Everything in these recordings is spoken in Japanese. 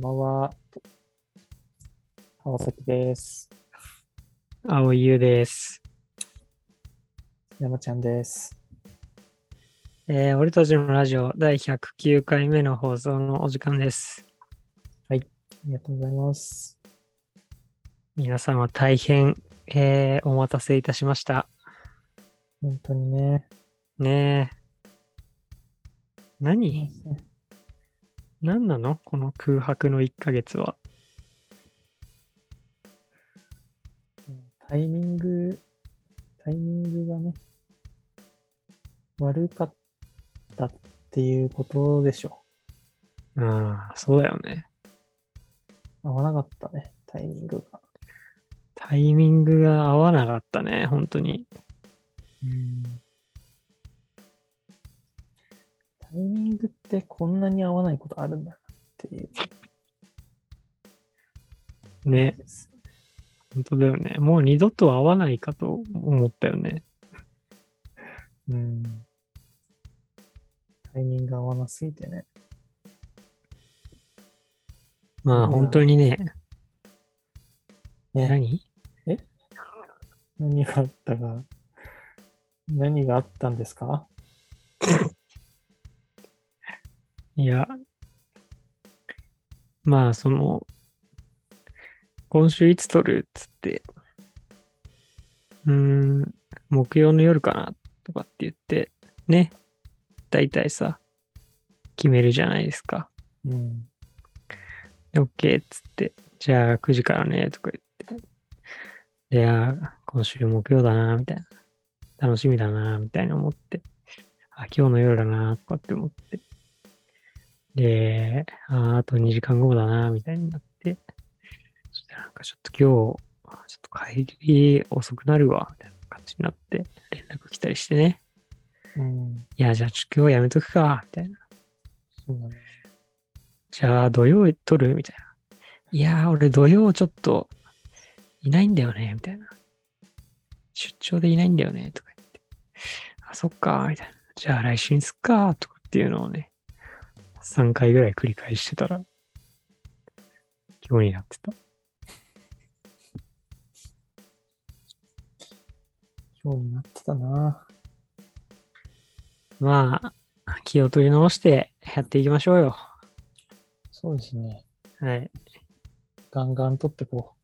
んばんは。川崎です。青井優です。山ちゃんです。えー俺たちのラジオ第109回目の放送のお時間です。ありがとうございます。皆様大変、えーお待たせいたしました。本当にね。ねえ。何？何なの？この空白の1ヶ月は。タイミング、タイミングがね、悪かったっていうことでしょ。ああ、そうだよね。合わなかったね、タイミングが。タイミングが合わなかったね、本当に。タイミングってこんなに合わないことあるんだなっていう。ね、本当だよね。もう二度と会わないかと思ったよね。うん。タイミング合わなすぎてね。まあうん本当にね、ね何？何があったか、何があったんですか？いや、まあ、その、今週いつ撮るっつって、うーん、木曜の夜かなとかって言って、ね、だいたいさ、決めるじゃないですか。うん。で、OK っつって、じゃあ9時からね、とか言って、いや、今週木曜だな、みたいな。楽しみだな、みたいな思って、あ、今日の夜だな、とかって思って。で、ああと2時間後だな、みたいになって、そしたらなんかちょっと今日、ちょっと帰り遅くなるわ、みたいな感じになって、連絡来たりしてね。うん。いや、じゃあ今日やめとくか、みたいな。そうだね。じゃあ土曜取る？みたいな。いやー、俺土曜ちょっといないんだよね、みたいな。出張でいないんだよね、とか言って。あ、そっか、みたいな。じゃあ来週にすっか、とかっていうのをね、3回ぐらい繰り返してたら、今日になってた。今日になってたな。まあ、気を取り直してやっていきましょうよ。そうですね。はい。ガンガン取ってこ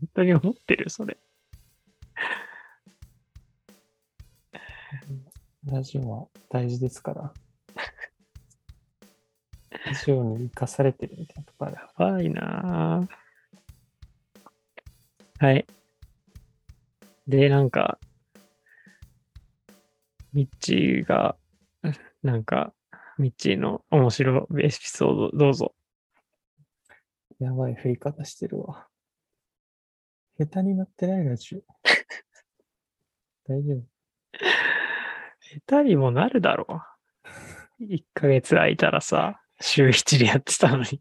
本当に思ってる、それ。う。ラジオは大事ですから。ラジオに生かされてるみたいなとこある。やばいなぁはい。で、なんか、ミッチーが、なんか、ミッチーの面白いエピソードどうぞ。やばい振り方してるわ。下手になってないラジオ。大丈夫。下手にもなるだろう。1ヶ月空いたらさ、週1でやってたのに。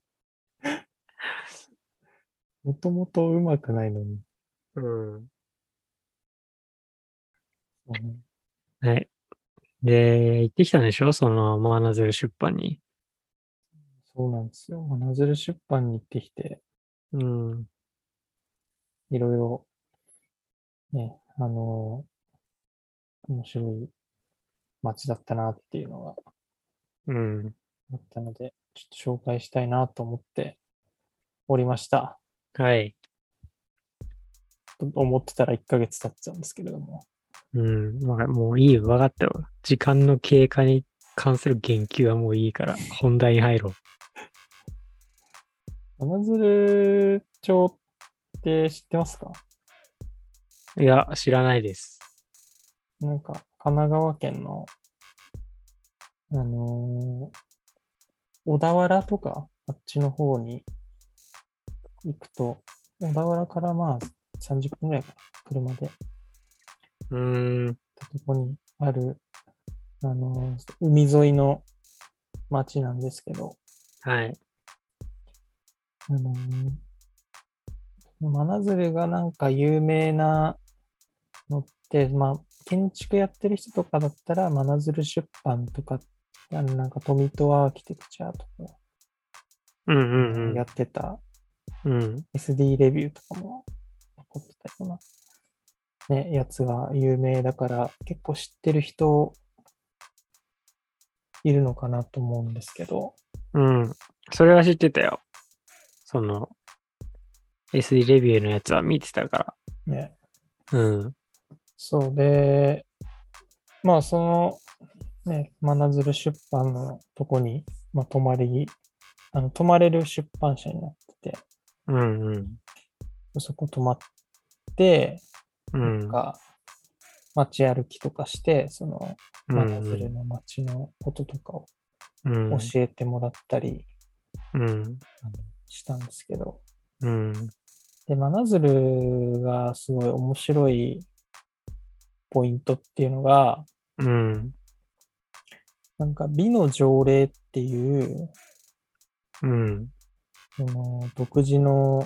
もともと上手くないのに。うん。はい。で、行ってきたんでしょ？その、マナゼル出版に。そうなんですよ。ナズル出版に行ってきて、うん。いろいろ、ね、あの面白い街だったなっていうのがうん。あったので、ちょっと紹介したいなと思っておりました。はい。と思ってたら1ヶ月経っちゃうんですけれども。うん。まあ、もういいよ。分かったよ。時間の経過に関する言及はもういいから、本題に入ろ真鶴町って知ってますか？う。いや、知らないです。なんか、神奈川県の、あのー小田原とか、あっちの方に行くと、小田原からまあ30分ぐらいかな、車で、うーん。とこにある、あのー海沿いの町なんですけど、はい。あのー真鶴がなんか有名なのって、まあ、建築やってる人とかだったら、真鶴出版とか、あのなんか富戸アーキテクチャとか、うんうんうんやってたうん。SD レビューとかも残ってたような、ね、やつが有名だから、結構知ってる人いるのかなと思うんですけど、うん。それは知ってたよ。その、SD レビューのやつは見てたかね、ら。うん。そうで、まあその、ね、真鶴出版のとこに、まあ泊まり、あの、泊まれる出版社になってて、うんうん。そこ泊まって、うん。なんか、街歩きとかして、その、うん真鶴の街のこととかをうん。教えてもらったりうん。したんですけど、うん。で、真鶴がすごい面白いポイントっていうのが、うん。なんか美の条例っていう、うん。その独自の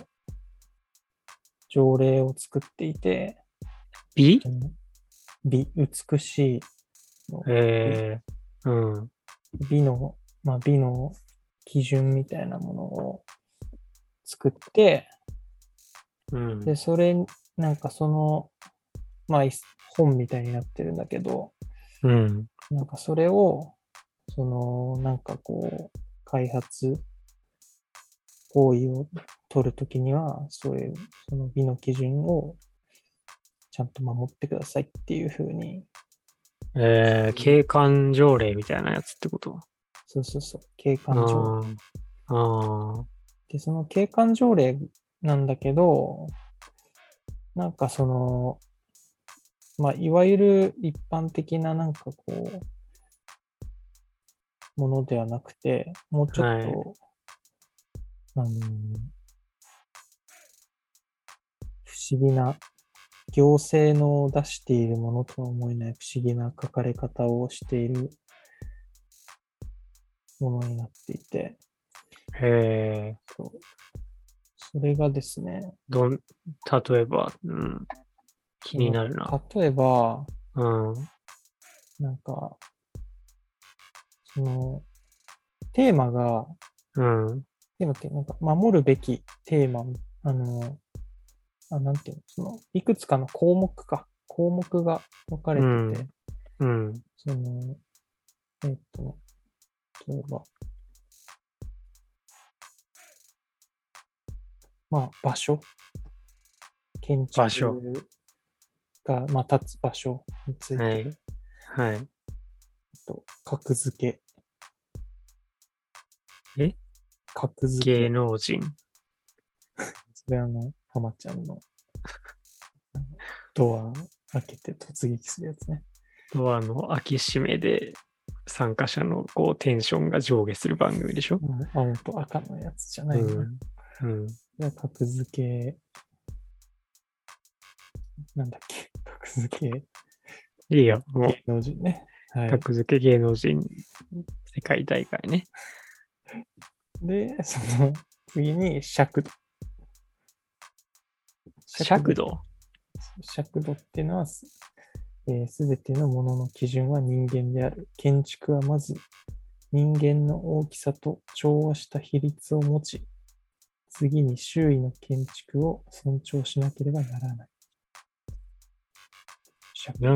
条例を作っていて、美？美、美しいの、えー、うん。美の、まあ、美の基準みたいなものを作って、うん。で、それ、なんかその、まあ、い本みたいになってるんだけど、うん。なんかそれを、その、なんかこう、開発行為を取るときには、そういう、その美の基準をちゃんと守ってくださいっていうふうに、えー、景観条例みたいなやつってこと？そうそうそう、景観あ条例。あ。あで、その景観条例なんだけど、なんかその、まあ、いわゆる一般的ななんかこう、ものではなくて、もうちょっと、はいあの、不思議な、行政の出しているものとは思えない不思議な書かれ方をしているものになっていて、あ。へえ。そうそれがですね、どん、例えば、うん。気になるな。例えば、うん。なんか、その、テーマが、うん。テーマってなんか守るべきテーマ、あの、あ、なんていうの、その、いくつかの項目か、項目が分かれてて、うん。その、えっと、例えば、まあ、場所。建築場所が、まあ、立つ場所について、はい。はい。と格付け。え？格付け？芸能人。それあの、浜ちゃんの、ドア開けて突撃するやつね。ドアの開け閉めで参加者のこうテンションが上下する番組でしょ？うん青と赤のやつじゃないの、うん。うん。で格付け、なんだっけ、格付けいいよ。もう芸能人ね。はい。格付け芸能人世界大会ね。で、その次に尺度。尺度？尺度っていうのは、すべ、えー、てのものの基準は人間である。建築はまず人間の大きさと調和した比率を持ち、次に周囲の建築を尊重しなければならない。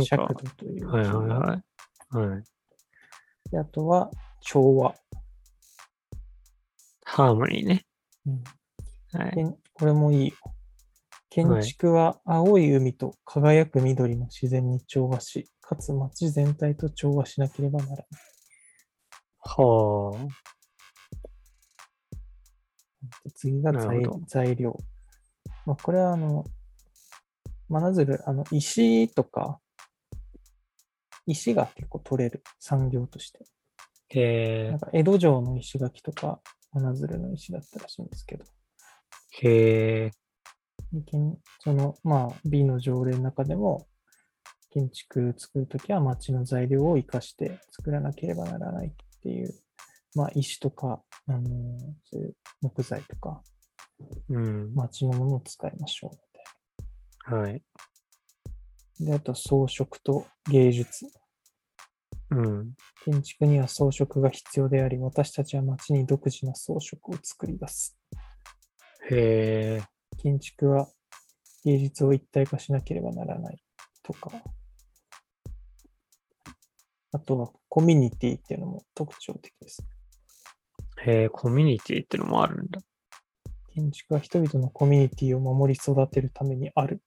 尺度という。はいはいはい。はい。であとは調和。ハーモニーね。うんはい。これもいいよ。建築は青い海と輝く緑の自然に調和し、かつ街全体と調和しなければならない。はで次が材材料。まあ、これはあの、真鶴、あの、石とか、石が結構取れる産業として。あ。へなんか江戸城の石垣とか、真鶴の石だったらしいんですけど、え。へえ。その、まあ、美の条例の中でも、建築作るときは町の材料を生かして作らなければならないっていう、まあ、石とか、あのーそういう木材とか、うん。町のものを使いましょうみたいはい。な。で、あと装飾と芸術。うん。建築には装飾が必要であり、私たちは街に独自の装飾を作り出す。へえ。建築は芸術を一体化しなければならないとか、あとはコミュニティっていうのも特徴的です。へえ、コミュニティってのもあるんだ。建築は人々のコミュニティを守り育てるためにある。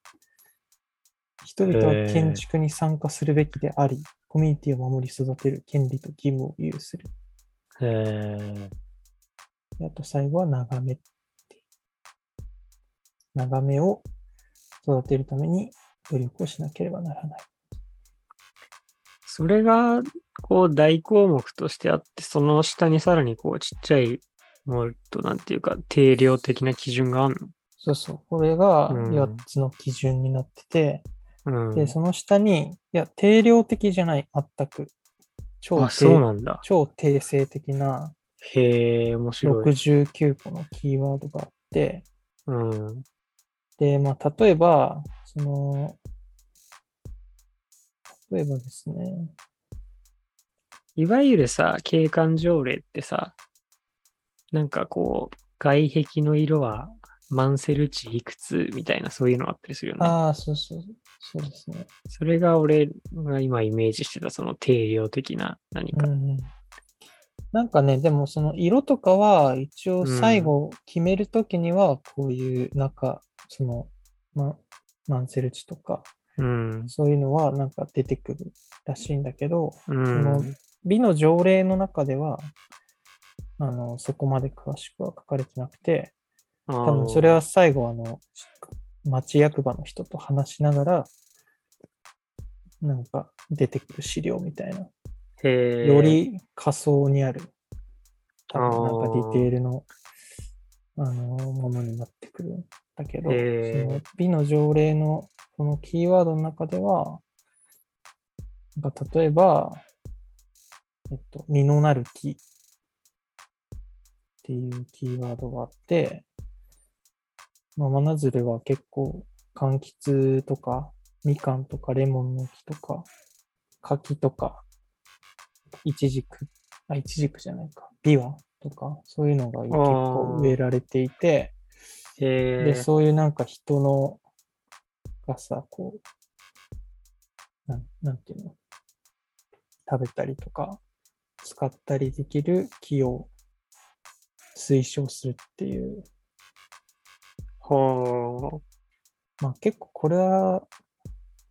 人々は建築に参加するべきであり、コミュニティを守り育てる権利と義務を有する。へあと最後は眺め。眺めを育てるために努力をしなければならない。それが、こう、大項目としてあって、その下にさらにこう、ちっちゃい、もっと、なんていうか、定量的な基準があるそうそう。これがうん8つの基準になってて、のうん。で、その下に、いや、定量的じゃない、全く。超あ、そう定なんだ。超定性的なへえ、面白い。69個のキーワードがあって、うん。で、まあ、例えば、その、例えばですね、いわゆるさ、景観条例ってさ、なんかこう、外壁の色はマンセル値いくつみたいなそういうのあったりするよね。ああ、そうそう、そうですね。それが俺が今イメージしてたその定量的な何か。うんうんなんかね、でもその色とかは一応最後決めるときにはこういう中、その、ま、マンセル値とか、うん。そういうのはなんか出てくるらしいんだけど、うん。の美の条例の中では、あの、そこまで詳しくは書かれてなくて、多多分それは最後あの、町役場の人と話しながら、なんか出てくる資料みたいな。より仮想にある、多分なんかディテールの、あの、ものになってくるんだけど、その美の条例のこのキーワードの中では、なんか例えば、えっと、実のなる木っていうキーワードがあって、まあ、真鶴は結構、柑橘とか、みかんとか、レモンの木とか、柿とか、イチジク、あ、イチジクじゃないか、ビワとか、そういうのが結構植えられていて、へで、そういうなんか人の、がさ、こう、なん、なんていうの、食べたりとか、使ったりできる木を推奨するっていう、ほまあ結構これは、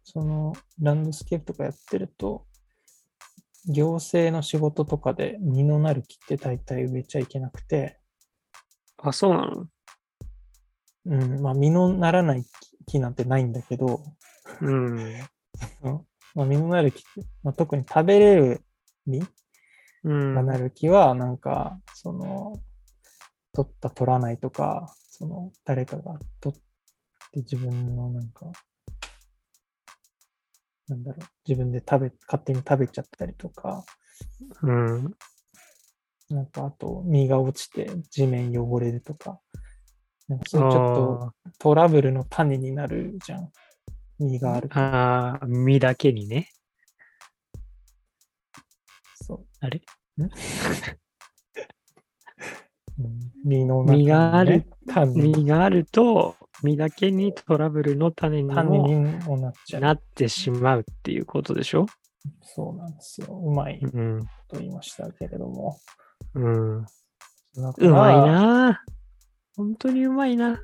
その、ランドスケープとかやってると、行政の仕事とかで実のなる木って大体植えちゃいけなくて、う。あ、そうなの？うん、まあ実のならない木木なんてないんだけど、うん。まあ、実のなる木って、まあ、特に食べれる実うん。がなる木は、なんか、その、取った取らないとか、その、誰かが取って自分のなんか、なんだろう、自分で食べ、勝手に食べちゃったりとか、うん。なんかあと、実が落ちて地面汚れるとか、なんかそういうちょっとトラブルの種になるじゃん。実があると。ああ、実だけにね。そう。あれ？うん？実のね実がある。種実があると、実だけにトラブルの種にもなっちゃう。なってしまうっていうことでしょ？そうなんですよ。うまい。と言いましたけれども。うん。うまい。な本当にうまいな。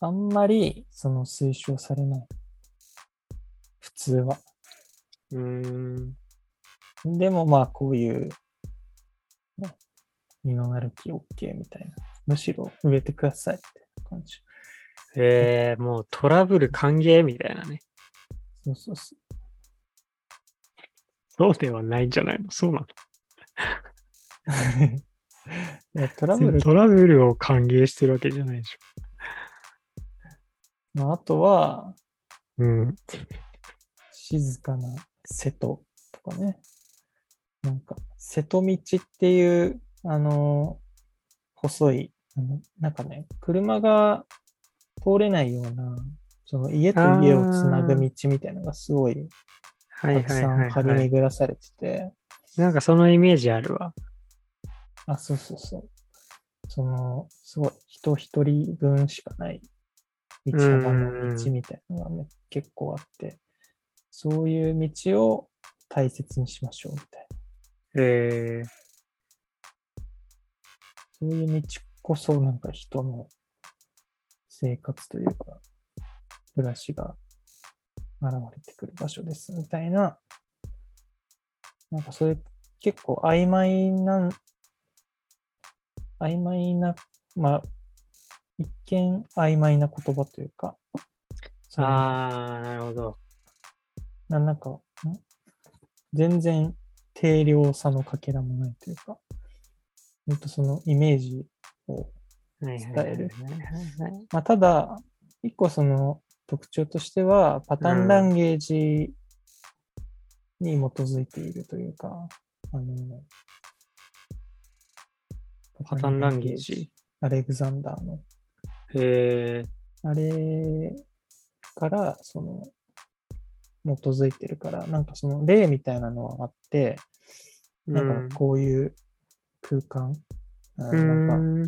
あんまり、その推奨されない。普通は。うん。でもまあ、こういう、ね、実のなる木 OK みたいな。むしろ植えてくださいって感じ。えー、もうトラブル歓迎みたいなね。そうそうそう。そうではないんじゃないの？そうな いやトラブのル、トラブルを歓迎してるわけじゃないでしまあ、あとは、ょ。うん。静かな瀬戸とかね。なんか、瀬戸道っていう、あの、細い、あのなんかね、車が通れないような、その家と家をつなぐ道みたいなのがすごいはいたくさん張りはい。巡らされてて、なんかそのイメージあるわ。あ、そうそうそう。その、すごい、人一人分しかない道幅の道みたいなのが、ね、結構あって、そういう道を大切にしましょうみたいな。えー、そういう道こそなんか人の生活というか、暮らしが現れてくる場所ですみたいな、なんかそれ結構曖昧な、曖昧な、まあ、一見曖昧な言葉というか、あー、なるほど。ななんか、ん？全然定量差のかけらもないというか、ほんとそのイメージを伝えるまあ、ただ、一個その特徴としては、パターンランゲージに基づいているというか、あの、パターンランゲージ？アレグザンダーの。へえあれから、その、基づいてるから、なんかその例みたいなのはあって、ー。なんかこういう空間、うなんか、ん。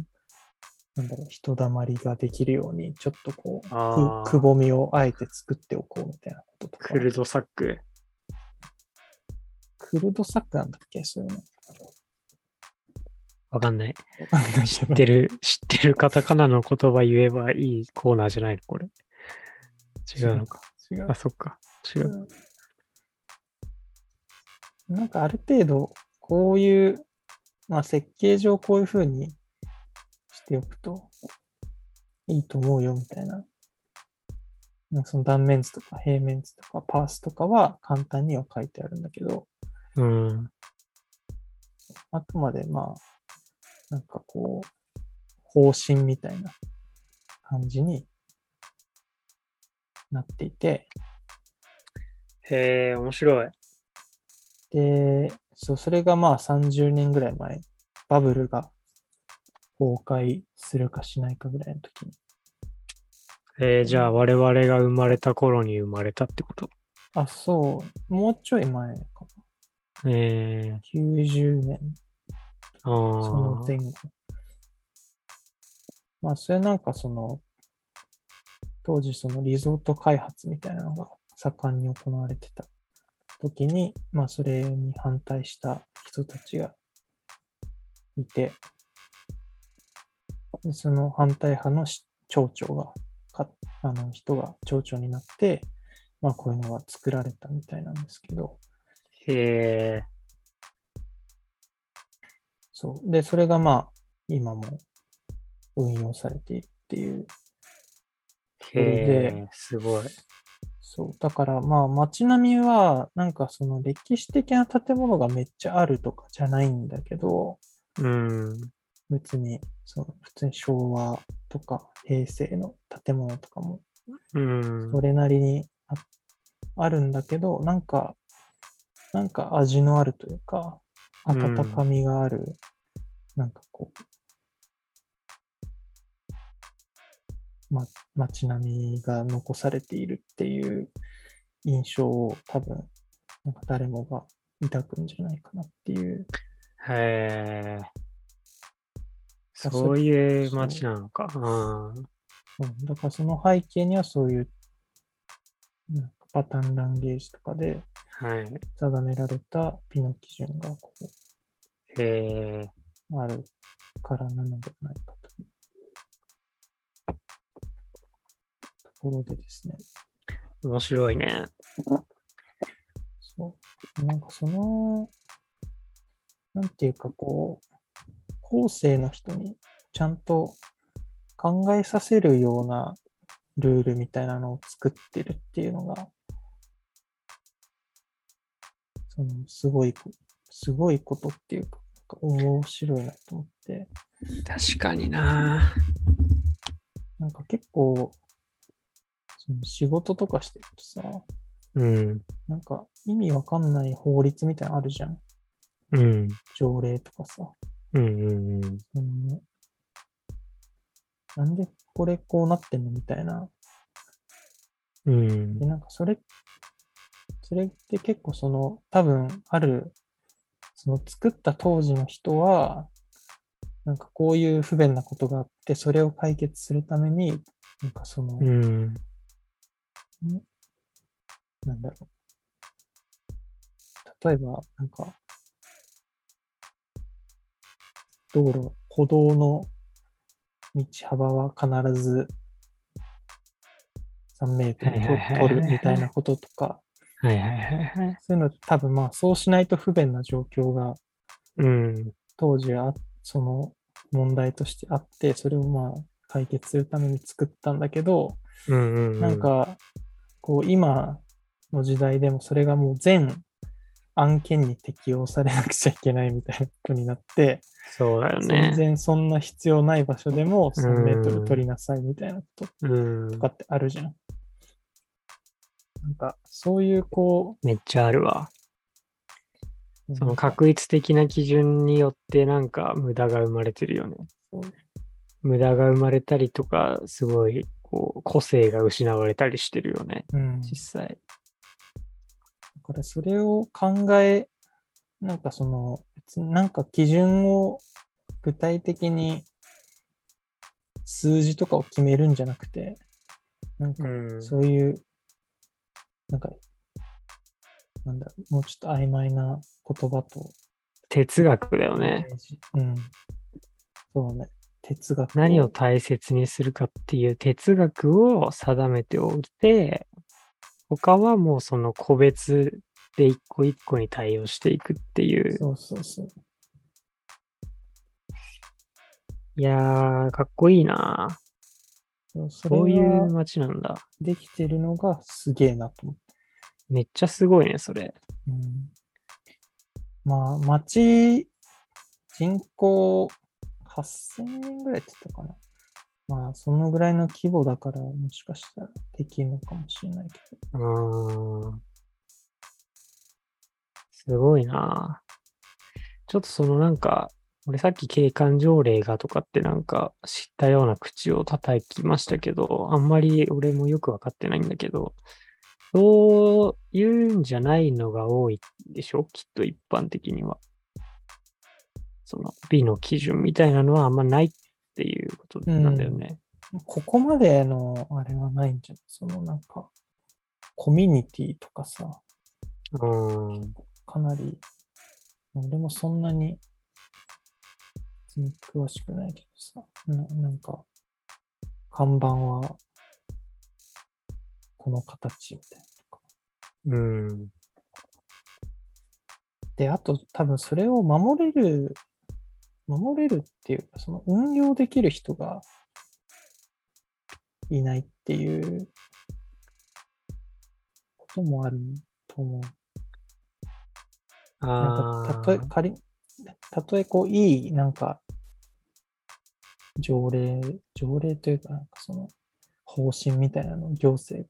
なんだろう、人だまりができるように、ちょっとこう、くくぼみをあえて作っておこうみたいなこととか。クルドサック。クルドサックなんだっけ？そういうの。わかんない。わかんないけ知っどてる、知ってるカタカナの言葉言えばいいコーナーじゃないのこれ。違うのか。違うあ、。そっか。違う。なんかある程度、こういう、まあ設計上こういう風にしておくといいと思うよみたいな。なその断面図とか平面図とかパースとかは簡単には書いてあるんだけど、うん。あくまでまあ、なんかこう、方針みたいな感じになっていて、へえ、面白い。で、そう、それがまあ30年ぐらい前、バブルが崩壊するかしないかぐらいの時に。えー、じゃあ我々が生まれた頃に生まれたってこと？あ、そう、もうちょい前かえー、な。90年、あそのあ。前後。まあ、それなんかその、当時そのリゾート開発みたいなのが盛んに行われてた時に、まあ、それに反対した人たちがいて、でその反対派のし町長がか、あの人が町長になって、まあ、こういうのが作られたみたいなんですけど、へえ。そう。で、それがまあ、今も運用されているっていう。へれえ、すごい。そう。だからまあ、街並みは、なんかその歴史的な建物がめっちゃあるとかじゃないんだけど、うん。別に、その普通に昭和とか平成の建物とかもうん。それなりにああるんだけど、なんか、なんか味のあるというか、うん温かみがある、なんかこう、ま、街並みが残されているっていう印象を多分、なんか誰もが抱くんじゃないかなっていう。へえ。あそういう街なのか。うん。うんだからその背景にはそういう、なんかパターンランゲージとかではい。定められた美の基準がこうへえ。あるからなのではないかころでですね。面白いね。そう。なんかその、なんていうかこう、後世の人にちゃんと考えさせるようなルールみたいなのを作ってるっていうのが、そのすごいこ、すごいことっていうか、面白いなと思って、確かにな。なんか結構、仕事とかしてるとさ、うん。なんか意味わかんない法律みたいなのあるじゃん。うん。条例とかさ。うんうんうん。そのなんでこれこうなってんのみたいな。うんで、。なんかそれ、それって結構その、多分ある、その作った当時の人は、なんかこういう不便なことがあって、それを解決するために、なんかその、うん。なんだろう。例えば、なんか、道路、歩道の道幅は必ず3メートル取るみたいなこととか、はいはいはいはい。そういうの多分まあそうしないと不便な状況がうん。当時はその問題としてあって、それをまあ解決するために作ったんだけど、うんうんうん。なんか、こう、今の時代でもそれがもう全案件に適用されなくちゃいけないみたいなことになって、そうだよ全ね。然そんな必要ない場所でもうん3メートル取りなさいみたいなことうんと。かってあるじゃん。なんか、そういうこめっちゃあるわ。う、その確一的な基準によってなんか無駄が生まれてるよね。無駄が生まれたりとか、すごいこう個性が失われたりしてるよね、うん。実際。だからそれを考え、なんかその、なんか基準を具体的に数字とかを決めるんじゃなくて、なんかうんそういう、なんか、なんだろう、もうちょっと曖昧な言葉と、哲学だよね。うん。そうね。哲学何を大切にするかっていう哲学を定めておいて、他はもうその個別で一個一個に対応していくっていう。そうそうそう。いやー、かっこいいなそういう街なんだ。できてるのがすげえなと思って。めっちゃすごいね、それ。うんまあ、町、人口8000人ぐらいって言ったかな。まあ、そのぐらいの規模だから、もしかしたらできるのかもしれないけど。うん。すごいなちょっとそのなんか、俺さっき景観条例がとかってなんか知ったような口を叩きましたけど、あんまり俺もよくわかってないんだけど、そういうんじゃないのが多いでしょ？きっと一般的には。その美の基準みたいなのはあんまないっていうことなんだよね。ここまでの、あれはないんじゃない？そのなんか、コミュニティとかさ、うん。かなり、俺もそんなに、詳しくないけどさ、ななんか、看板は、この形みたいな。うん。で、あと多分それを守れる、守れるっていうか、その運用できる人がいないっていうこともあると思う。なんあか、たとえ、ー仮、たとえこう、いい、なんか、条例、条例というか、なんかその、方針みたいなのを行政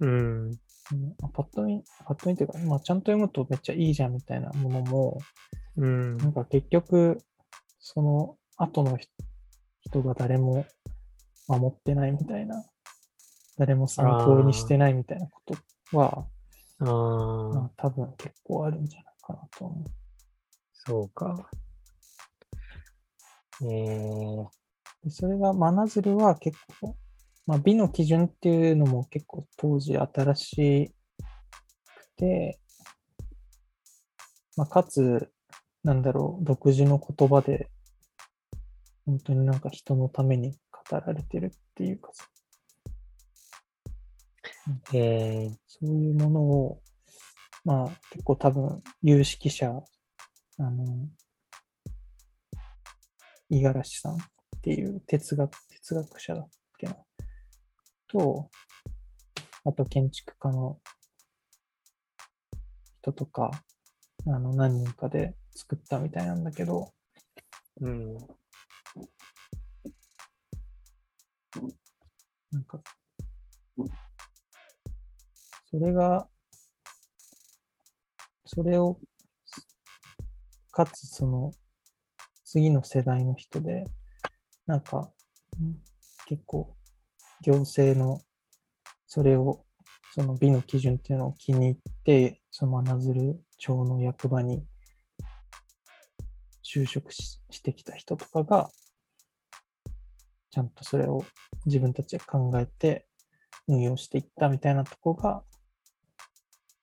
うん。が、うんパッと見、パッと見というか、まあ、ちゃんと読むとめっちゃいいじゃんみたいなものも、うん。なんか結局、その後の人人が誰も守ってないみたいな、誰も参考にしてないみたいなことは、あまああ、、多分結構あるんじゃないかなと思う。そうか。えー、でそれが真鶴は結構、まあ、美の基準っていうのも結構当時新しくて、まあ、かつ、なんだろう、独自の言葉で、本当になんか人のために語られてるっていうかさ、えー、そういうものを、まあ結構多分有識者、あの、五十嵐さんっていう哲学、哲学者だっけな。と、あと建築家の人とか、あの何人かで作ったみたいなんだけど、うん。なんか、それが、それを、かつその、次の世代の人で、なんか、結構、行政の、それを、その美の基準っていうのを気に入って、その真鶴町の役場に就職ししてきた人とかが、ちゃんとそれを自分たちで考えて運用していったみたいなとこが、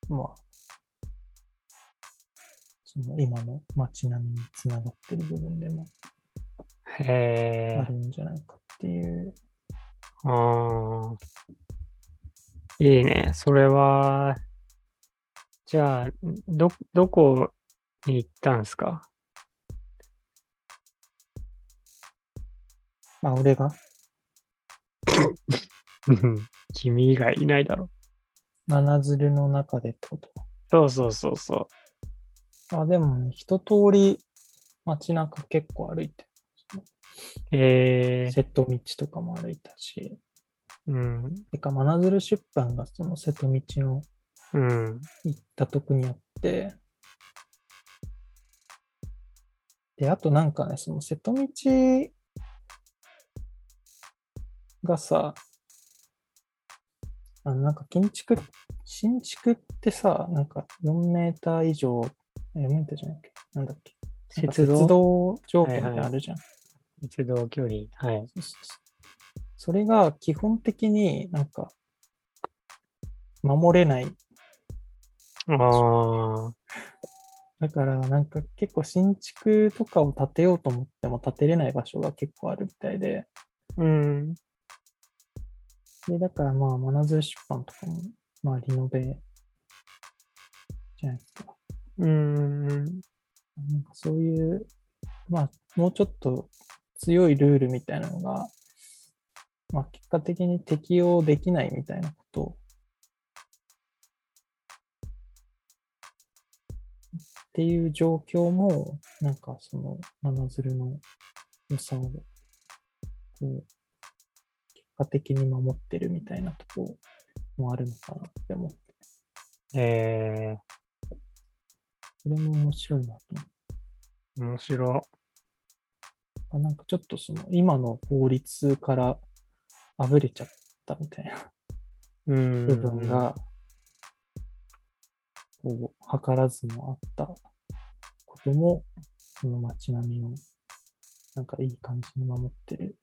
まあ、その今の街並みにつながってる部分でもある。んじゃないかっていう。ああ。いいね。それは、じゃあ、ど、どこに行ったんですか？あ、俺がうん 君以外いないだろ。真鶴の中でってこと？そうそうそうそあ、でもね、一通り街中結構歩いて、え。瀬戸道とかも歩いたし、うん。てか、真鶴出版がその瀬戸道のうん。行ったとこにあって、で、あとなんかね、その瀬戸道がさ、あのなんか建築、新築ってさ、なんか4メーター以上、え4メーターじゃないっけ？なんだっけ？鉄道鉄道条件っはいはいてあるじゃん。鉄道距離。はい。そうそうそうそれが基本的になんか守れない。ああ。だからなんか結構新築とかを建てようと思っても建てれない場所が結構あるみたいで。うん。で、だからまあ、真鶴出版とかも、まあ、リノベじゃないですか。うん。なんかそういう、まあ、もうちょっと強いルールみたいなのが、まあ、結果的に適用できないみたいなことをっていう状況も、なんかその、真鶴の良さを、こう、結果的に守ってるみたいなとこもあるのかなって思って、えそれも面白いなと思って。ー、面白あなんかちょっとその今の法律からあぶれちゃったみたいな。部分が、こう、図らずもあったことも、その街並みを、なんかいい感じに守ってる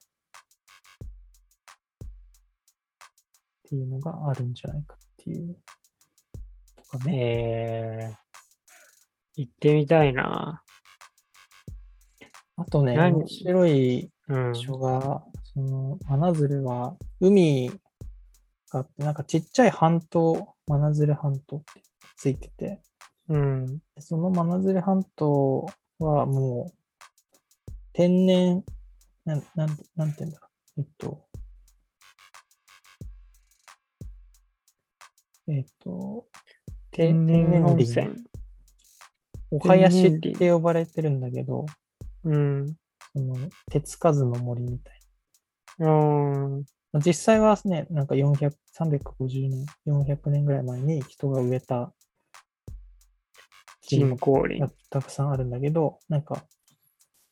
っていうのがあるんじゃないかっていう、とかね。えー、行ってみたいな。あとね、何？面白いうん場。所が、その、真鶴は海があって、なんかちっちゃい半島、真鶴半島ってついてて、うん。でその真鶴半島はもう、天然、なん、なん、なんて言うんだろう。えっと、えっと、天然温林泉。お囃子って呼ばれてるんだけど、うん。その手つかずの森みたいうん。な。実際はね、なんか400、350年、400年ぐらい前に人が植えた木人工林が。たくさんあるんだけど、なんか、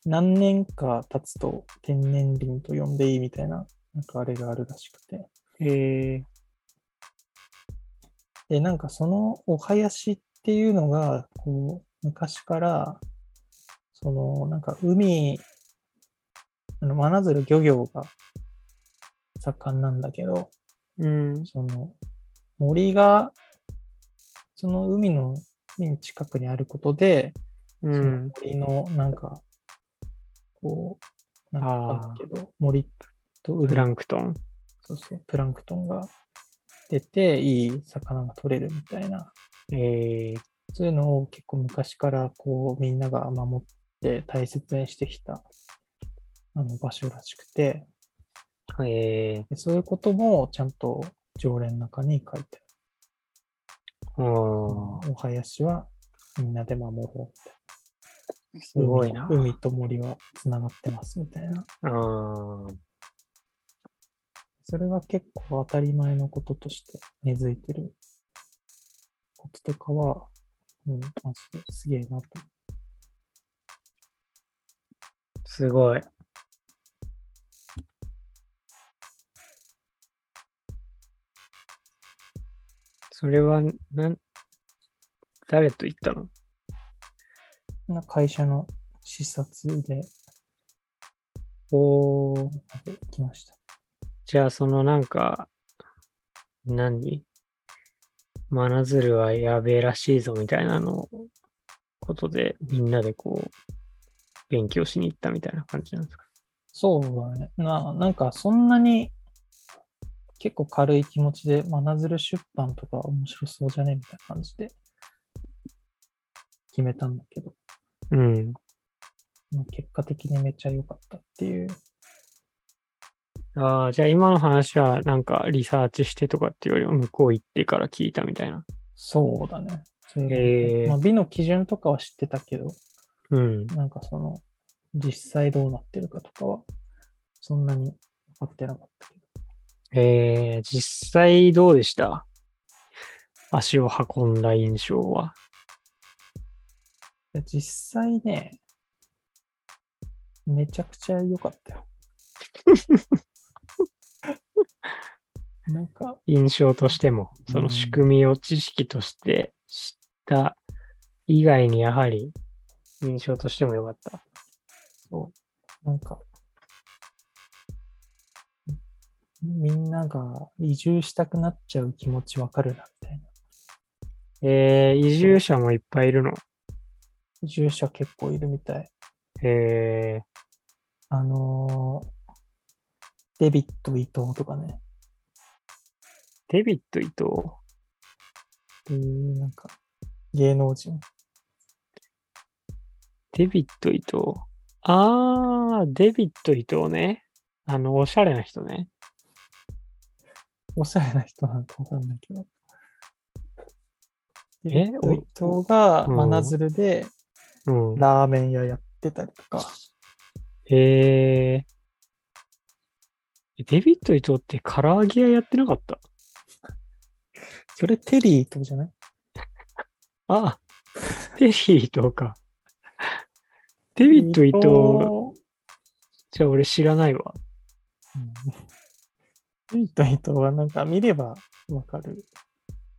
何年か経つと天然林と呼んでいいみたいな、なんかあれがあるらしくて。えで、なんかそのお囃子っていうのが、こう、昔から、その、なんか海、あの、真鶴漁業が盛んなんだけど、ー、うん。その、森が、その海の近くにあることで、そのうん。森のなんか、こう、なんかわかんないけど、森と海プランクトン。そうそう、プランクトンが出て、いい魚が取れるみたいな、えー、そういうのを結構昔からこうみんなが守って大切にしてきたあの場所らしくて、えでそういうこともちゃんと条例の中に書いてー、ある。お囃子はみんなで守ろうみたいな。すごいな海海と森はつながってますみたいな。それが結構当たり前のこととして根付いてることとかは、うん、マジですげえなと。すごい。それは、なん、誰と行ったの？な会社の視察でおー、行きました。じゃあそのなんか、何？真鶴はやべえらしいぞみたいなのことで、みんなでこう、勉強しに行ったみたいな感じなんですか？そうだね。な、なんかそんなに結構軽い気持ちで、真鶴出版とか面白そうじゃねみたいな感じで決めたんだけど、うん。まあ結果的にめっちゃ良かったっていう。ああ、じゃあ今の話はなんかリサーチしてとかっていうよりも向こう行ってから聞いたみたいな。そうだね。それがへーまあ、美の基準とかは知ってたけど、うん。なんかその、実際どうなってるかとかは、そんなに分かってなかったけど。えー、実際どうでした？足を運んだ印象は。実際ね、めちゃくちゃ良かったよ。なんか、印象としても、その仕組みを知識として知った以外にやはり印象としても良かった。そう、なんか、みんなが移住したくなっちゃう気持ちわかるな、みたいな。えー、移住者もいっぱいいるの？移住者結構いるみたい。えー、あのーデビット伊藤とかね、デビット伊藤？っていう、なんか、芸能人。デビット伊藤？あー、デビット伊藤ね。あの、おしゃれな人ね。おしゃれな人なんかわかんないけど。え？伊藤がうん真鶴でうん。ラーメン屋やってたりとか、えー、デビット伊藤って唐揚げ屋やってなかった？それテリーとじゃない？あ、テリー伊藤か。デビット伊藤、じゃあ俺知らないわ。うんデビット伊藤はなんか見ればわかる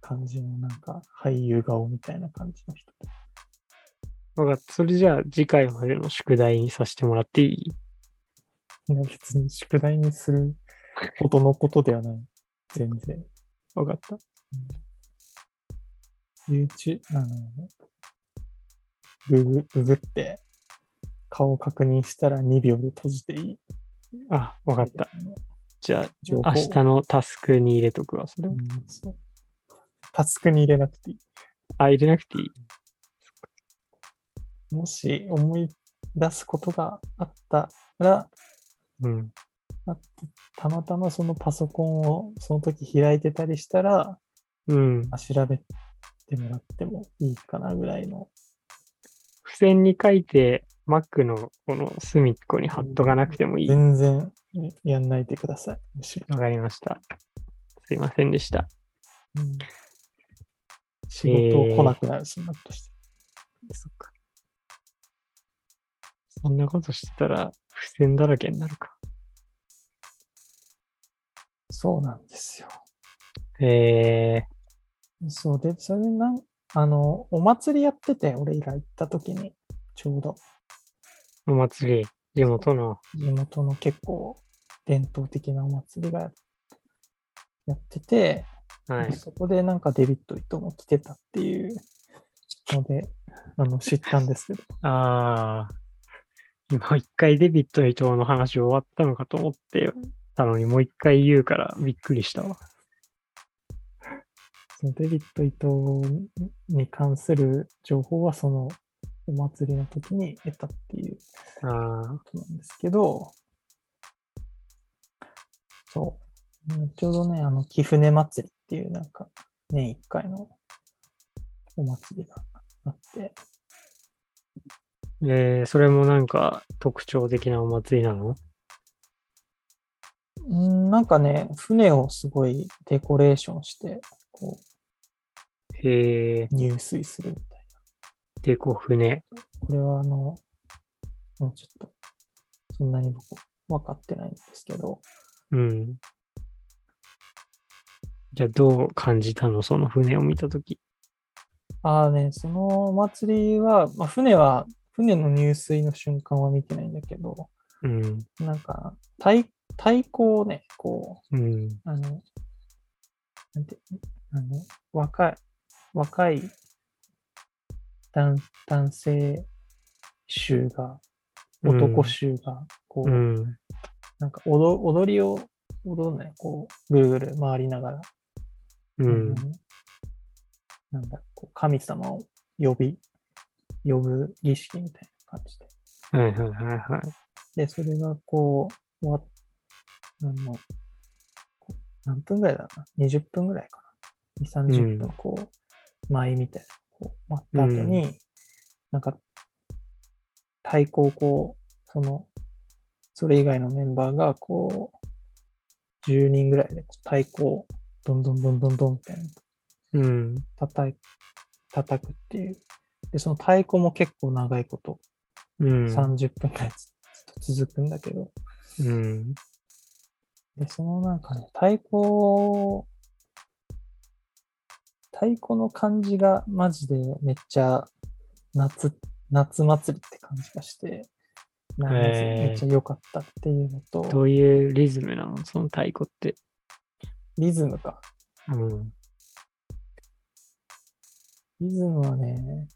感じのなんか俳優顔みたいな感じの人。わかった。それじゃあ次回までの宿題にさせてもらっていい？別に宿題にするほどのことではない。全然。わかった。YouTube、あの、ググ、ググって顔確認したら2秒で閉じていい。あ、わかった。じゃあ明日のタスクに入れとくわ、それをうんそうタスクに入れなくていい。あ、入れなくていい。もし思い出すことがあったら、うん。あたまたまそのパソコンをその時開いてたりしたら、うん。あ調べてもらってもいいかなぐらいの。付箋に書いて、Mac のこの隅っこに貼っとかなくてもいい。わ全然やんないでください。むしろ。かりました。すいませんでした。うん仕事来なくなるし、なとして。そっか。そんなことしてたら、付箋だらけになるか。そうなんですよ。えそうで、それでなん、あの、お祭りやってて、俺が行った時に、ちょうどー、お祭り、地元の？地元の結構伝統的なお祭りがやってて、はい。そこでなんかデビット・イトも来てたっていうので、あの、知ったんですけど、ああ、今一回デビット伊藤の話終わったのかと思ってたのに、もう一回言うからびっくりしたわ。そのデビット・イトに関する情報はそのお祭りの時に得たっていうああ、ことなんですけど、そう。うんちょうどね、あの、貴船祭りっていうなんか、年一回のお祭りがあって、えー、それもなんか特徴的なお祭りなの？うんなんかね、船をすごいデコレーションして、こう、入水するみたいデコ船。な。これはあの、もうちょっと、そんなに僕分かってないんですけど、うん。じゃあどう感じたの？その船を見たとき。ああね、そのお祭りは、まあ、船は、船の入水の瞬間は見てないんだけど、うん。なんか、太太鼓をね、こうん。う、あの、なんて、あの、若い、若い男男性衆が、男衆が、こう、うん。なんか踊踊りを踊るね、こう、ぐるぐる回りながら、うん。なんだ、こう神様を呼び、呼ぶ儀式みたいな感じで。はいはいはいはい。で、それがこう、終わっあの、何分ぐらいだな ?20 分ぐらいかな ?2、30分、こう、舞みたいな、こう、待った後に、なんか、太鼓をこう、その、それ以外のメンバーが、こう、10人ぐらいで太鼓をどんどんどんどんどんみたいなうん。叩い叩くっていう。で、その太鼓も結構長いこと、うん。30分くらいずっと続くんだけど、うん。で、そのなんかね、太鼓、太鼓の感じがマジでめっちゃ夏、夏祭りって感じがして、なんめっちゃ良かったっていうのどと、ういうリズムなの？その太鼓って。リズムか。うん。リズムはね、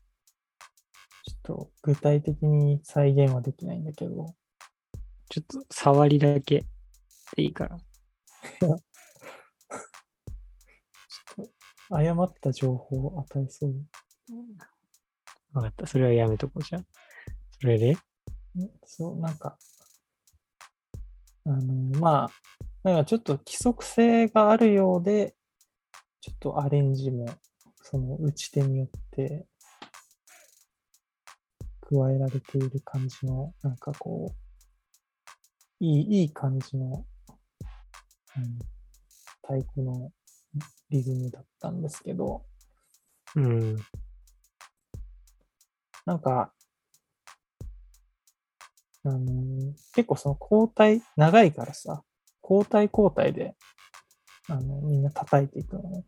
と具体的に再現はできないんだけど、ちょっと触りだけでいいから。誤った情報を与えそう。わかった。それはやめとこうじゃん。それで？んそう、なんか、あの、まあ、なんかちょっと規則性があるようで、ちょっとアレンジも、その打ち手によって加えられている感じの、なんかこう、いい、いい感じの、うん、太鼓のリズムだったんですけど、うん。なんか、あのー結構その交代、長いからさ、交代交代で、あの、みんな叩いていくのね。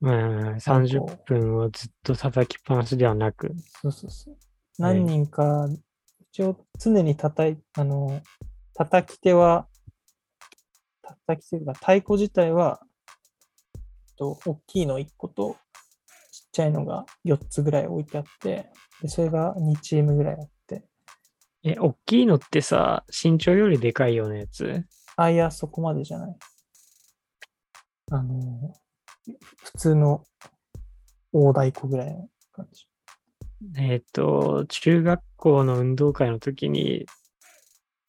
まあ、30分をずっと叩きっぱなしではなく。そうそうそう。何人か、一応常に叩い、あの、叩き手は、叩き手が太鼓自体は、と、大きいの1個と、ちっちゃいのが4つぐらい置いてあって、で、それが2チームぐらいあって、え、大きいのってさ、身長よりでかいようなやつ？あ、いや、そこまでじゃない。あの、普通の大太鼓ぐらいの感じ。えっ、と、中学校の運動会の時に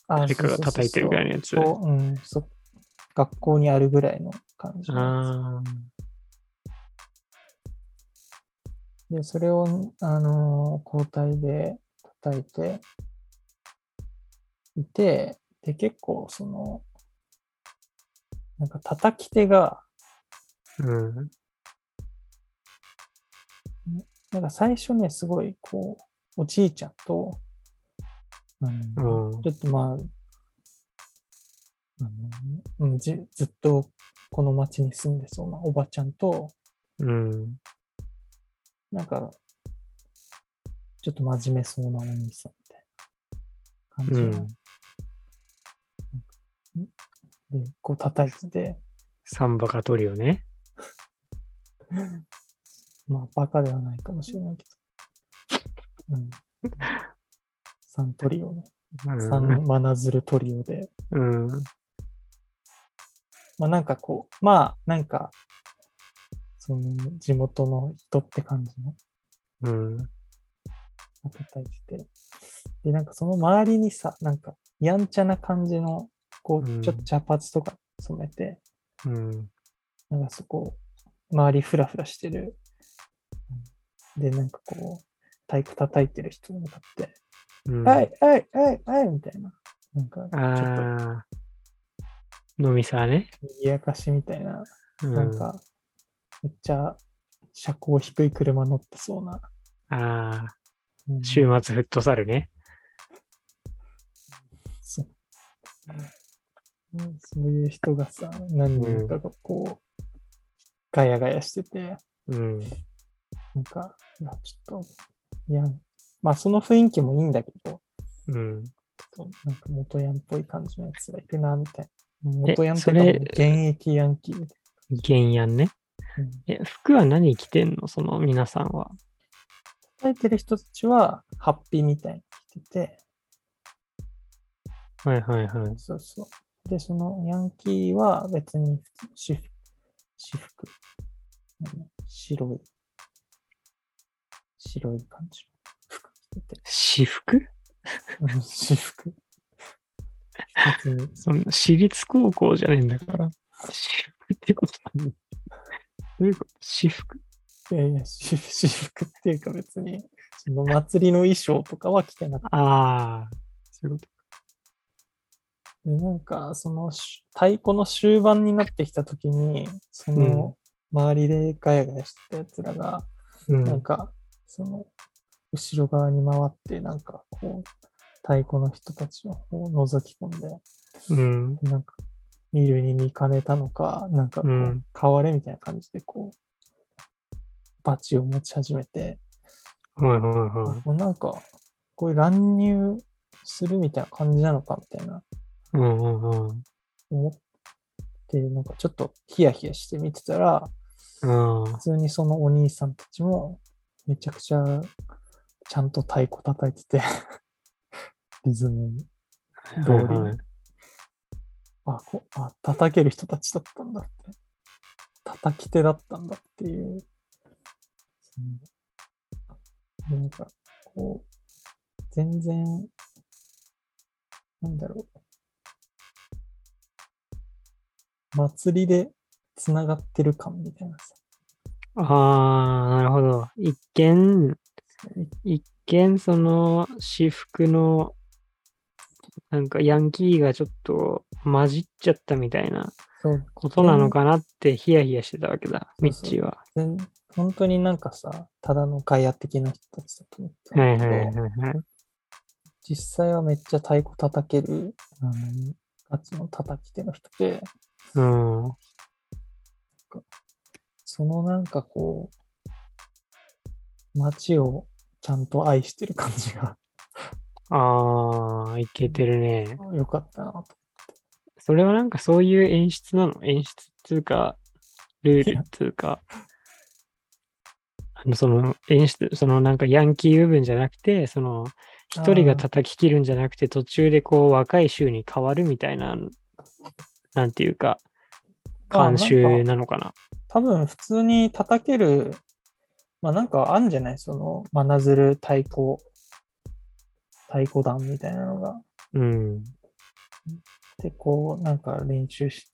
あ誰かが叩いてるぐらいのやつ。学校にあるぐらいの感じのやつ。あで、それを、あの交代で叩いていて、で、結構、その、なんか叩き手が、あ、うん。なんか最初ね、すごい、こう、おじいちゃんと、うんちょっとまあ、うんじずっとこの町に住んでそうなおばちゃんと、うん。なんか、ちょっと真面目そうなお兄さんみたいな感じの、で、こう叩いてて、サンバカトリオね。まあ、バカではないかもしれないけど、うん。サントリオね。うんサンマナズルトリオで、うん。まあなんかこう、まあなんか、その地元の人って感じのうん。叩いてて、で、なんかその周りにさ、なんかやんちゃな感じの、こうちょっと茶髪とか染めて、うん。なんかそこ、周りフラフラしてる。で、なんかこう、太鼓叩いてる人に向かって、うん。はい、はい、はい、はい、みたいな。なんか、ちょっと。飲みさね。賑やかしみたいな、うん、なんか、めっちゃ車高低い車乗ってそうな。ああ。うん週末フットサルね。そううんそういう人がさ、何人かがこう、ガヤガヤしてて、うん。なんか、ちょっと、いや、まあその雰囲気もいいんだけど、うん。ちょっとなんか元ヤンっぽい感じのやつがいるな、みたいな。元ヤンって現役ヤンキーみたい原やんね。な。うんえ、服は何着てんの？その皆さんは。叩いてる人たちは、ハッピーみたいに着てて、はいはいはい。そうそう。で、そのヤンキーは別に私服、私服。うん白い、白い感じの服着てて。私服？うん私服。そんな私立高校じゃねえんだから。私服ってことだ。どういうこと？私服？いやいや、私私服っていうか別に、その祭りの衣装とかは着てなくて、ああ、そういうこなんか、そのし太鼓の終盤になってきたときに、その、周りでガヤガヤしてたやつらが、と。うなんん。か、その、後ろ側に回って、なんか、こう、太鼓の人たちの方を覗き込んで、うん。なんか、見るに見かねたのか、なんかこう、うん変われみたいな感じで、こう、バチを持ち始めて、はいはいはい。なんか、こういう乱入するみたいな感じなのかみたいなうんうんうん。思って、なんかちょっとヒヤヒヤして見てたら、うん普通にそのお兄さんたちもめちゃくちゃちゃんと太鼓叩いてて、リズムに通りに、はいはいあこあ、叩ける人たちだったんだって、叩き手だったんだっていう、なんか、こう、全然、なんだろう、祭りでつながってる感みたいなさ。ああ、なるほど。一見、一見、その、私服の、なんかヤンキーがちょっと混じっちゃったみたいなことなのかなってヒヤヒヤしてたわけだ、ミッチーは。全本当になんかさ、ただのガヤ的な人たちだと思ってたはいはいはいはい。実際はめっちゃ太鼓叩ける、あの、ガチの叩き手の人で、うん。そのなんかこう、街をちゃんと愛してる感じがああ、いけてるね。良かったなと。それはなんかそういう演出なの？演出っつうか、ルールっつうか、あの、その演出、そのなんかヤンキー部分じゃなくて、その、一人が叩き切るんじゃなくて、途中でこう若い衆に変わるみたいな、なんていうか、慣習なのかな。多分普通に叩ける、まあなんかあんじゃない？その、真鶴太鼓、太鼓団みたいなのが。うん。で、こう、なんか練習し、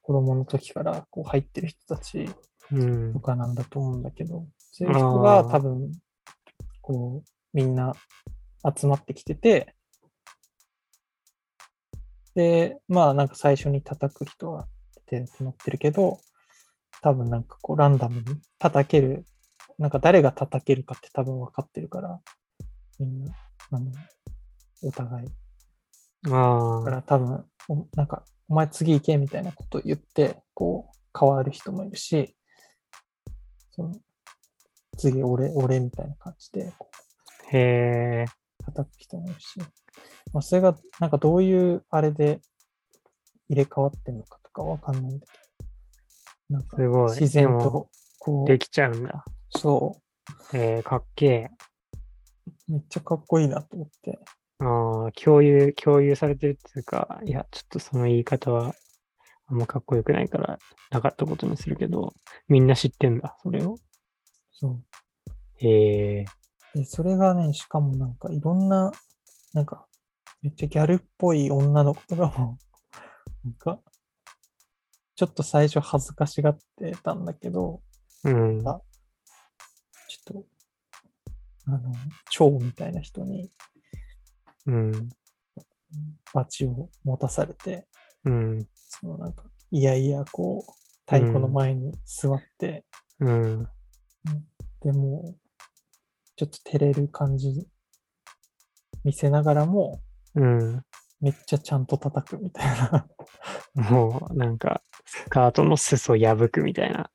子供の時からこう入ってる人たちうんと。かなんだと思うんだけど、そういう人が多分、こう、みんな集まってきてて、で、まあなんか最初に叩く人はってなってるけど、多分なんかこうランダムに叩ける、なんか誰が叩けるかって多分分かってるから、みんな、あの、お互い。ああ。だから多分、おなんか、お前次行けみたいなことを言って、こう、変わる人もいるし、その、次俺、俺みたいな感じで、こへえ。う、叩く人もいるし、まあ、それが、なんかどういうあれで入れ替わってんのかとかわかんないんだけど、なんかすごい。自然と、こできちゃうんだ。う、そえー、かっけえ。う、めっちゃかっこいいなと思って、ああ、共有、共有されてるっていうか、いや、ちょっとその言い方はあんまかっこよくないから、なかったことにするけど、みんな知ってんだ、それを。そう。へえ。で、それがね、しかもなんかいろんな、なんか、めっちゃギャルっぽい女の子とかも、なんか、ちょっと最初恥ずかしがってたんだけど、うん。あちょっと、あの、蝶みたいな人にうん。バチを持たされて、うん。そのなんか、いやいや、こう、太鼓の前に座って、うん。でも、ちょっと照れる感じ見せながらも、うん。めっちゃちゃんと叩くみたいな。もう、なんか、スカートの裾破くみたいな。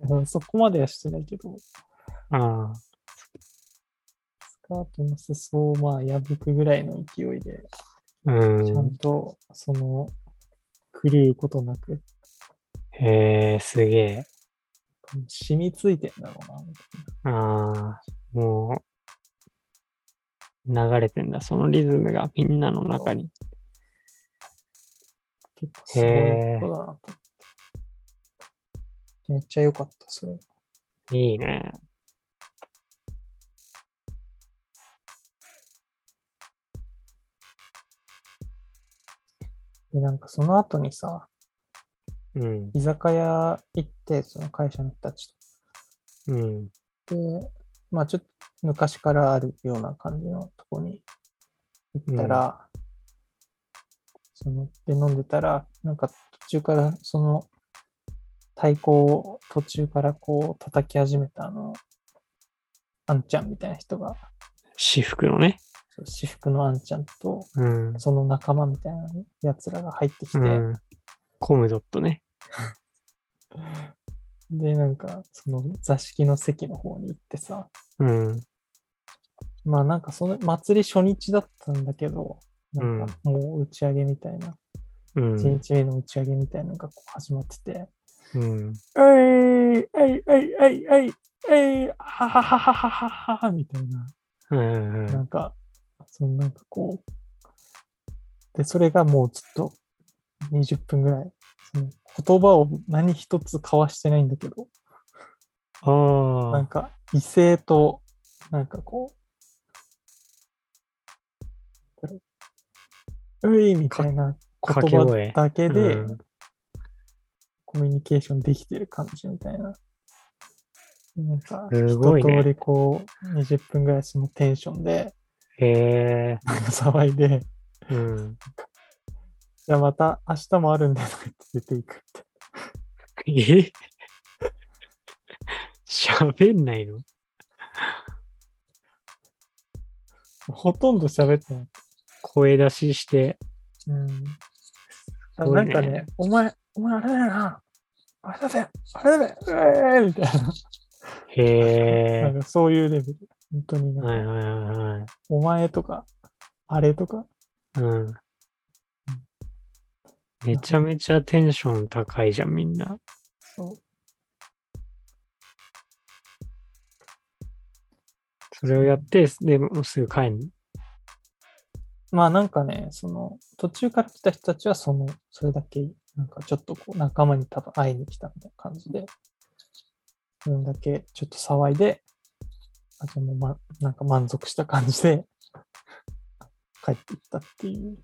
うんそこまではしてないけど、ああ、スカートの裾をまあ破くぐらいの勢いで、うちゃんん。とその狂うことなくへえ、すげえ。染みついてんだろうな、みたいな。ああ、もう、流れてんだ。そのリズムがみんなの中に。結構すごいことだなと思って。めっちゃ良かった、それ。いいね。で、なんかその後にさ、うん。居酒屋行って、その会社の人たちうん。と。で、まあちょっと昔からあるような感じのとこに行ったら、その、で飲んでたら、なんか途中からその太鼓を途中からこう叩き始めたあの、あんちゃんみたいな人が、私服のね。私服のあんちゃんと、うん。その仲間みたいなやつらが入ってきて、うん。コムドットね。で、なんか、その座敷の席の方に行ってさ、うん。まあなんかその祭り初日だったんだけど、なんかもう打ち上げみたいな、うん。1日目の打ち上げみたいなのがこう始まってて、うん。えいえいえいえいえいえいはははははははみたいな、うん。なんか、そのなんかこう、で、それがもうずっと20分ぐらい、その言葉を何一つ交わしてないんだけど、ああ。なんか異性と、なんかこう、ういみたいなか言葉だけでうんコミュニケーションできてる感じみたいな。なんか、すごいね一通りこう、20分ぐらいそのテンションで、へえ。なんか騒いで、うん。じゃあまた明日もあるんでとか言って出ていくって。え？喋んないの？ほとんど喋ってない。声出しして。うん。ないんかね、お前、お前あれだよな。あれだぜ、あれだぜ、うえーみたいな。へえ。なんかそういうレベル。本当にはいはいはいはい。お前とか、あれとか、うん。めちゃめちゃテンション高いじゃん、みんな。そう。それをやって、でもうすぐ帰んの？まあなんかね、その、途中から来た人たちは、その、それだけ、なんかちょっとこう、仲間に多分会いに来たみたいな感じで、それだけちょっと騒いで、あじゃあもう、ま、なんか満足した感じで、帰っていったっていう。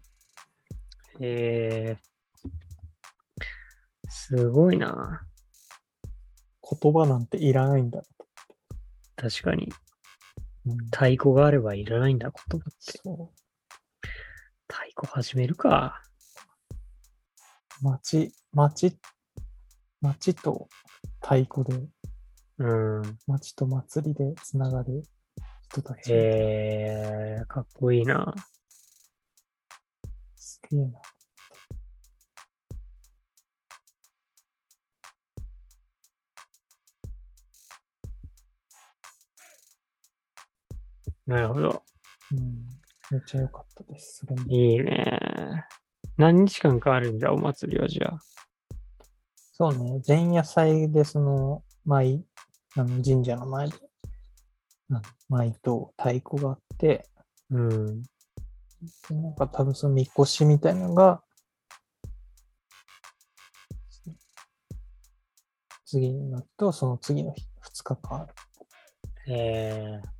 へえ。すごいな。言葉なんていらないんだ確かに。うん、太鼓があればいらないんだ、言葉って。そ太鼓始めるか。う。町、町、町と太鼓で、うん。町と祭りでつながる人たち。へえ、かっこいいな。すげえな。なるほど。うん。めっちゃ良かったです。それも。いいね。何日間かあるんじゃ、お祭りはじゃあ。そうね。前夜祭で、その、舞、あの神社の前で、あ舞と太鼓があって、うん。でなんか多分そのみこしみたいなのが、次になると、その次の日、2日間ある。えー、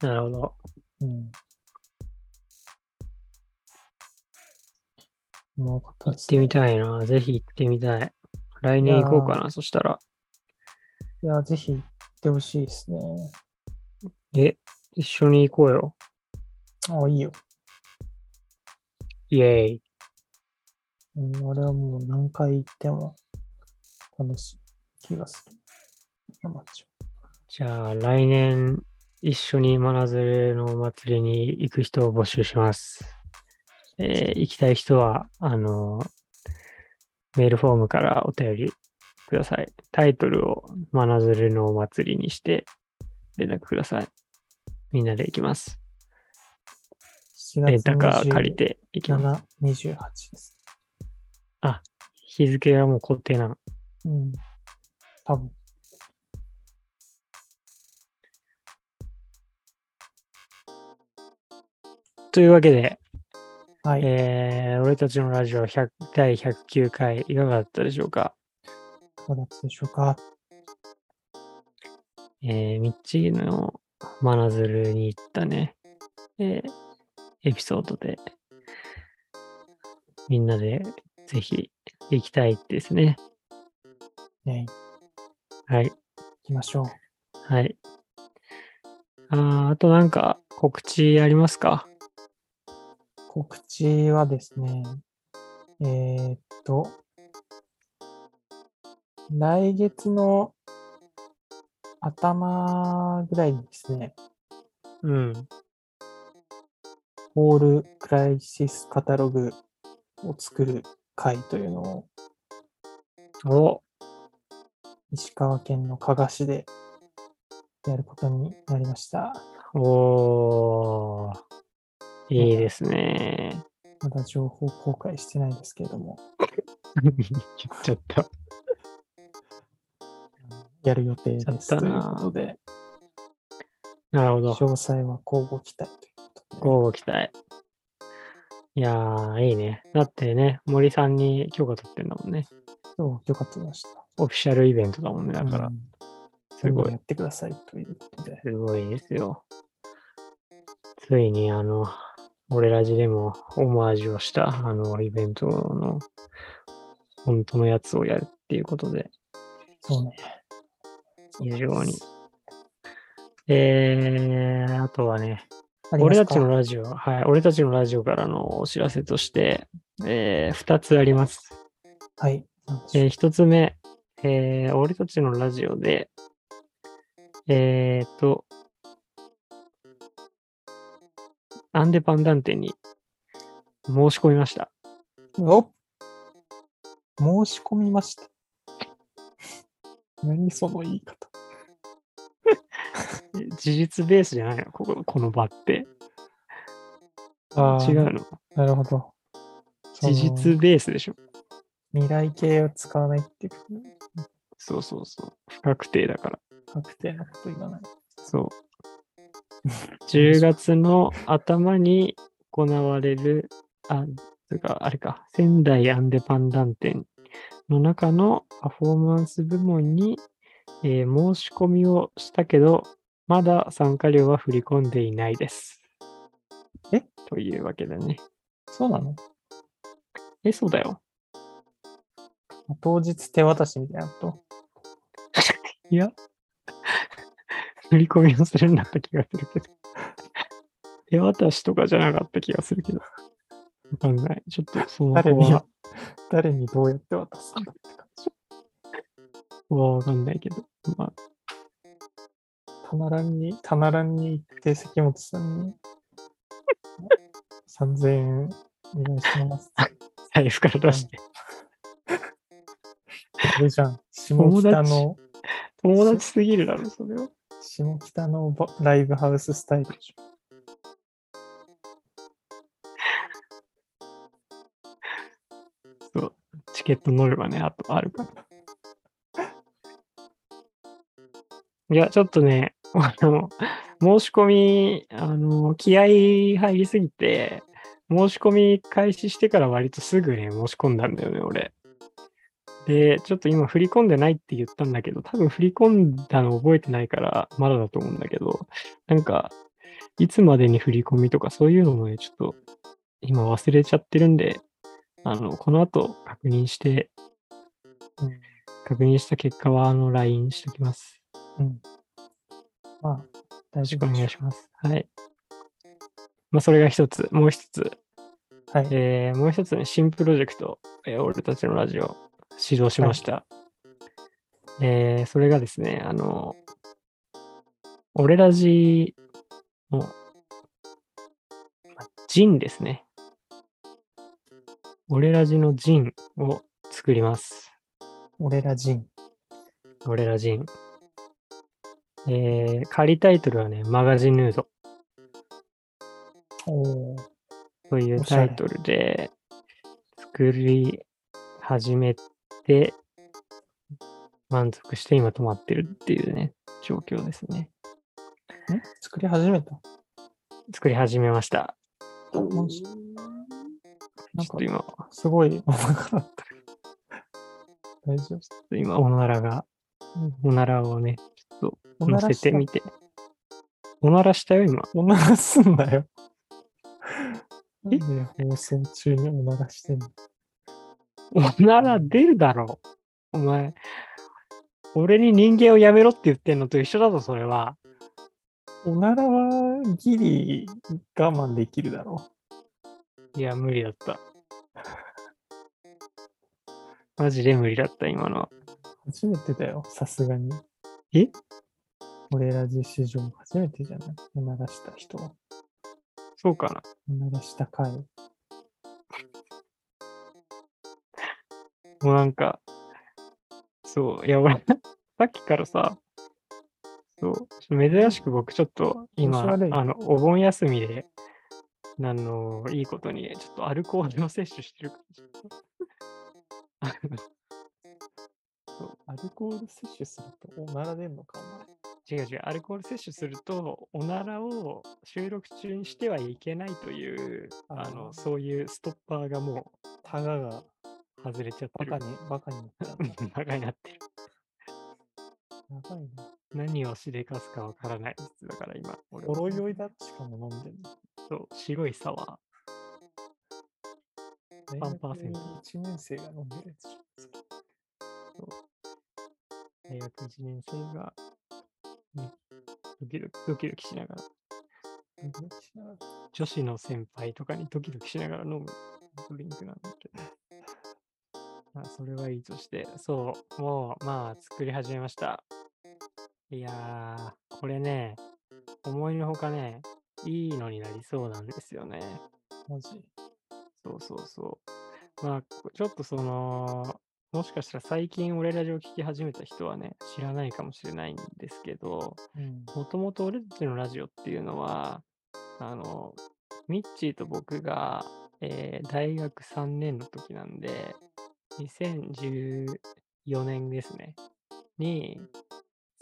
なるほど。うん。もう行ってみい。たいな。ぜひ行ってみたい。来年行こうかな、そしたら。いや、ぜひ行ってほしいですね。え、一緒に行こうよ。あ、いいよ。イェーイ。うん、俺はもう何回行っても楽しい気がする。じゃあ、来年一緒に真鶴のお祭りに行く人を募集します。えー行きたい人は、あの、メールフォームからお便りください。タイトルを真鶴のお祭りにして連絡ください。みんなで行きます。7レンタカ月ー借りて行きます。27、28です。日付はもう固定なの。うん。多分。というわけで、はい。えー俺たちのラジオ100第109回いかがだったでしょうか？どうだったでしょうか？えー、ミッチーの真鶴に行ったね、えーエピソードで、みんなでぜひ行きたいですね。ね、はい。行きましょう。はい。あーあとなんか告知ありますか？告知はですね、えーっと、来月の頭ぐらいにですね、うん。ホールクライシスカタログを作る会というのをお、石川県の加賀市でやることになりました。おー、いいですね。まだ情報公開してないですけれども、言っちゃった。やる予定ですたなということで、なるほど。詳細は交互期待ということで、交互期待。いやー、いいね。だってね、森さんに許可取ってんだもんね。そう、許可取りました。オフィシャルイベントだもんね。だからう、んすごいやってくださいということで、すごいですよ。ついにあの、俺ラジでもオマージュをしたあのイベントの本当のやつをやるっていうことで、そうね。非常に。えー、あとはね、俺たちのラジオ、はい、俺たちのラジオからのお知らせとして、えー、2つあります。はい。えー、1つ目、えー、俺たちのラジオで、えーと、アンデパンダンテに申し込みました。お申し込みました。何その言い方。え 事実ベースじゃないの？こここの場って。あー違うの？なるほど。事実ベースでしょ未来形を使わないっていうことねそうそうそう。不確定だから。確定なこと言わない。そう。10月の頭に行われる、あ、つうか、あれか、仙台アンデパンダン展の中のパフォーマンス部門に、えー申し込みをしたけど、まだ参加料は振り込んでいないです。え？というわけだね。そうなの？え、そうだよ。当日手渡しみたいなこと？いや、振り込みをするんだった気がするけど。手渡しとかじゃなかった気がするけど。わかんない。ちょっとその誰に誰にどうやって渡すんだって感じ。わかんないけど。まあ、棚欄に、棚欄に行って関本さんに3000円お願いします。財布から出して。あれじゃん。下北の、友達すぎるだろ、それは。下北のライブハウススタイルでしょ。そう。チケット乗ればね、あとあるから。いや、ちょっとね、あの、申し込み、あの、気合入りすぎて、申し込み開始してから割とすぐね、申し込んだんだよね、俺。で、ちょっと今振り込んでないって言ったんだけど、多分振り込んだの覚えてないから、まだだと思うんだけど、なんか、いつまでに振り込みとかそういうのもね、ちょっと今忘れちゃってるんで、あの、この後確認して、うん確認した結果は、あの、LINE しておきます。うん。まあ、大よろしくお丈夫でしょ願いします。はい。まあ、それが一つ。もう一つ。う。はい。えーもう一つね、新プロジェクト、えー俺たちのラジオ、始動しました。えーそれがですね、あの、俺ラジの、まジンですね。俺ラジのジンを作ります。俺ら人。俺らジン。えー、仮タイトルはね、マガジンヌードおお。というタイトルで作り始めて、満足して今止まってるっていうね、状況ですね。ん作り始めた？作り始めました。マジ？ちなんかょっと、今、すごいお腹だった。大丈夫？今、おならが、おならをね、ちょっと乗せてみて。おならした？よ、今。おならすんなよ。え？放送中におならしてんの？お なら出るだろう。お前、俺に人間をやめろって言ってんのと一緒だぞ、それは。おならはギリ我慢できるだろいや、無理だった。マジで無理だった、今のは。う。初めてだよ、さすがに。え？俺ら実史上初めてじゃない？おならした人は。そうかな。おならした回。もうなんか、そう、いや、俺、さっきからさ、そう、珍しく僕ちょっと今、あの、お盆休みで、あの、いいことに、ちょっとアルコールを摂取してる。から、そうアルコール摂取するとおなら出んのか、違う違う、アルコール摂取すると、おならを収録中にしてはいけないという、ああの、ー。そういうストッパーがもお前。タガがう外れちゃってる。バカに、バカになった。バカになってる。やばいな。何をしでかすかわからないです。だから今、俺ほはろ酔いだしかも飲んでんの。そう、白いサワ大パンパーセント1年生が飲んでるやつー、大学1年生が、ね、ドキドキ、ドキドキしながら、ドキドキしながら女子の先輩とかにドキドキしながら飲むドリンクなんだけど。まあ、それはいいとして、そう、もう、まあ、作り始めました。いやー、これね、思いのほかね、いいのになりそうなんですよね。マジ。そうそうそう。まあ、こちょっとその、もしかしたら最近俺ラジオ聞き始めた人はね、知らないかもしれないんですけど、うん。もともと俺たちのラジオっていうのは、あの、ミッチーと僕が、えー大学3年の時なんで、2014年ですね、に、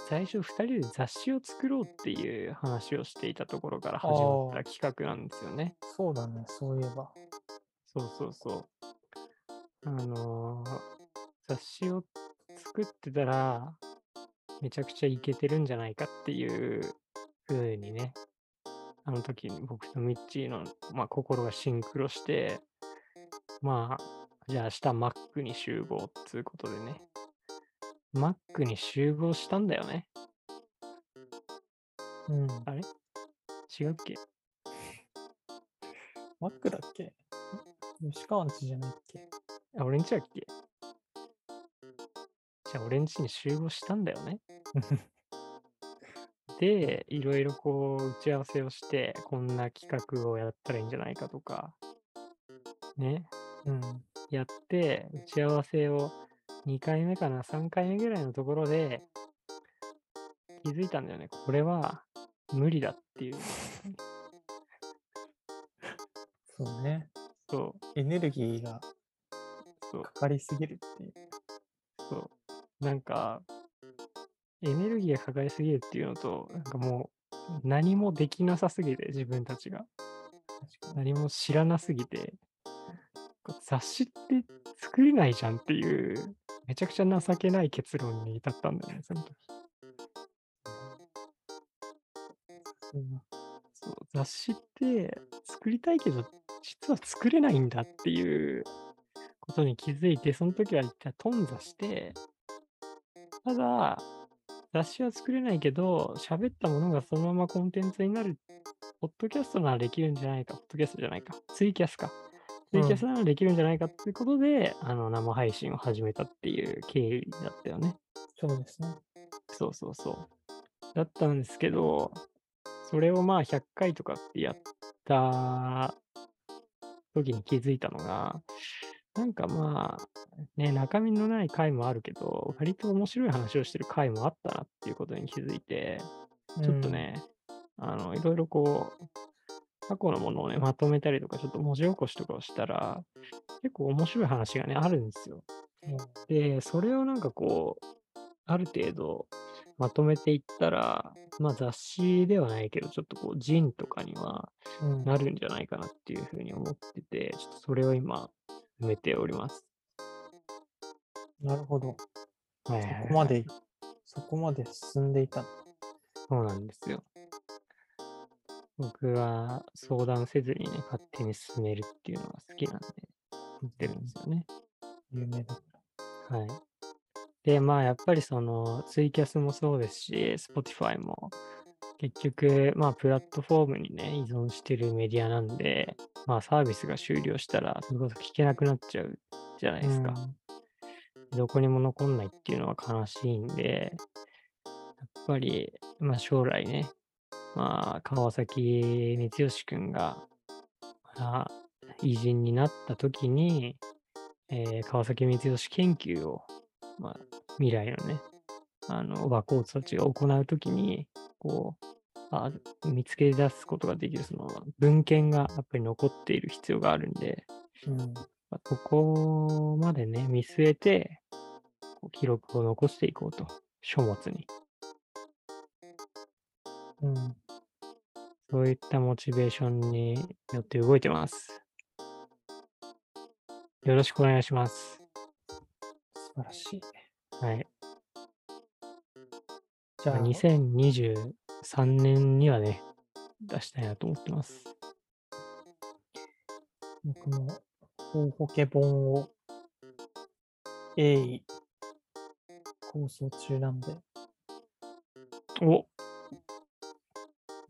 最初2人で雑誌を作ろうっていう話をしていたところから始まった企画なんですよね。そうだね、そういえば。そうそうそう。あのー雑誌を作ってたら、めちゃくちゃイケてるんじゃないかっていう風にね、あの時に僕とミッチーの、まあ、心がシンクロして、まあ、じゃあ明日 Mac に集合っつうことでね、Mac に集合したんだよね。うん。あれ？違うっけ？マックだっけ？吉川んちじゃないっけ？あ、俺んちだっけ？じゃあ俺んちに集合したんだよね。で、いろいろこう打ち合わせをして、こんな企画をやったらいいんじゃないかとか、ね、うん。やって、打ち合わせを2回目かな、3回目ぐらいのところで、気づいたんだよね。これは無理だっていう。そうね。そう、エネルギーがか。かりすぎるっていう。そう。なんか、エネルギーがかかりすぎるっていうのと、なんかもう、何もできなさすぎて、自分たちが。何も知らなすぎて、雑誌って作れないじゃんっていう、めちゃくちゃ情けない結論に至ったんだよね、その時。うんそう雑誌って作りたいけど、実は作れないんだっていうことに気づいて、その時は一回頓挫して、ただ、雑誌は作れないけど、喋ったものがそのままコンテンツになる、ポッドキャストならできるんじゃないか、ポッドキャストじゃないか、ツイキャスか。ツイキャスならできるんじゃないかっていうことで、あの生配信を始めたっていう経緯だったよね。そうですね。そうそうそう。だったんですけど、それをまあ100回とかってやった時に気づいたのが、なんかまあ、ね、中身のない回もあるけど、割と面白い話をしてる回もあったなっていうことに気づいて、ちょっとね、あの、いろいろこう、過去のものをね、まとめたりとか、ちょっと文字起こしとかをしたら、結構面白い話がね、あるんですよ。うん。で、それをなんかこう、ある程度まとめていったら、まあ雑誌ではないけど、ちょっとこう、ジンとかにはうん。なるんじゃないかなっていうふうに思ってて、ちょっとそれを今、埋めております。なるほど。はいそこまで、そこまで進んでいた。そうなんですよ。僕は相談せずにね、勝手に進めるっていうのが好きなんで、言ってるんですよね。有名だかはい。で、まあ、やっぱりその、ツイキャスもそうですし、Spotify も、結局、まあ、プラットフォームにね、依存してるメディアなんで、まあ、サービスが終了したら、それこそ聞けなくなっちゃうじゃないら。ですか。どこにも残んないっていうのは悲しいんで、やっぱり、まあ、将来ね、まあ、川崎光義くんが、まあ、偉人になった時に、えー川崎光義研究を、まあ、未来のね、あの、若人たちが行うときに、こう、あ見つけ出すことができる、その文献がやっぱり残っている必要があるんで、うん。まあここまでね、見据えて、記録を残していこうと、書物に。うん。そういったモチベーションによって動いてます。よろしくお願いします。素晴らしい。はい。じゃあ、2023年にはね、出したいなと思ってます。僕も、大ポケ本を、鋭意、構想中なんで、お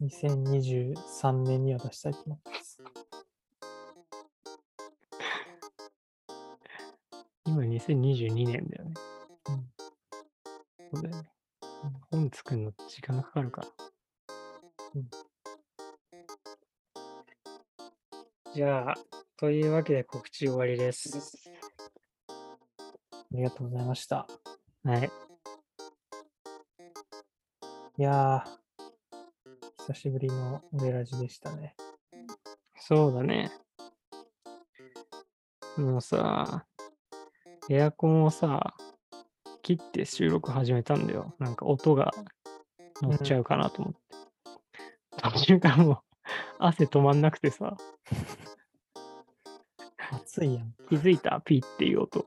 2023年には出したいと思ってます。今2022年だよね。うんそうだよね。本作るの時間がかかるから。うんじゃあ、というわけで告知終わりです。ありがとうございました。はい。いやー、久しぶりのオレラジでしたね。そうだね。もうさ、エアコンをさ、切って収録始めたんだよ。なんか音が乗っちゃうかなと思って。途中からもう汗止まんなくてさ、暑いやん。気づいた？ピーっていう音。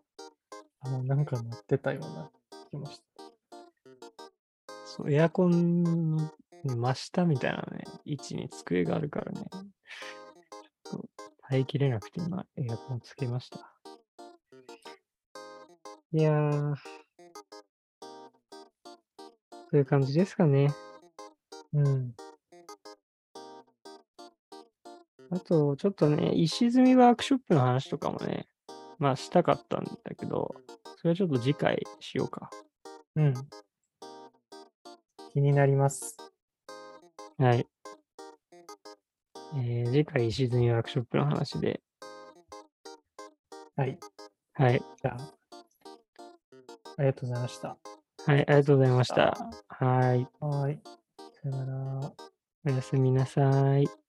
あの、なんか鳴ってたような気もした。そう、エアコンの、ね、真下みたいなね、位置に机があるからね、ちょっと耐えきれなくて今、エアコンつけました。いやー、そういう感じですかね。うん。あと、ちょっとね、石積みワークショップの話とかもね、まあしたかったんだけど、それはちょっと次回しようか。うん。気になります。えー、次回石積みワークショップの話で、はい。はい。じゃあ、ありがとうございました。はい、ありがとうございました。はい。はーい。さよなら。おやすみなさい。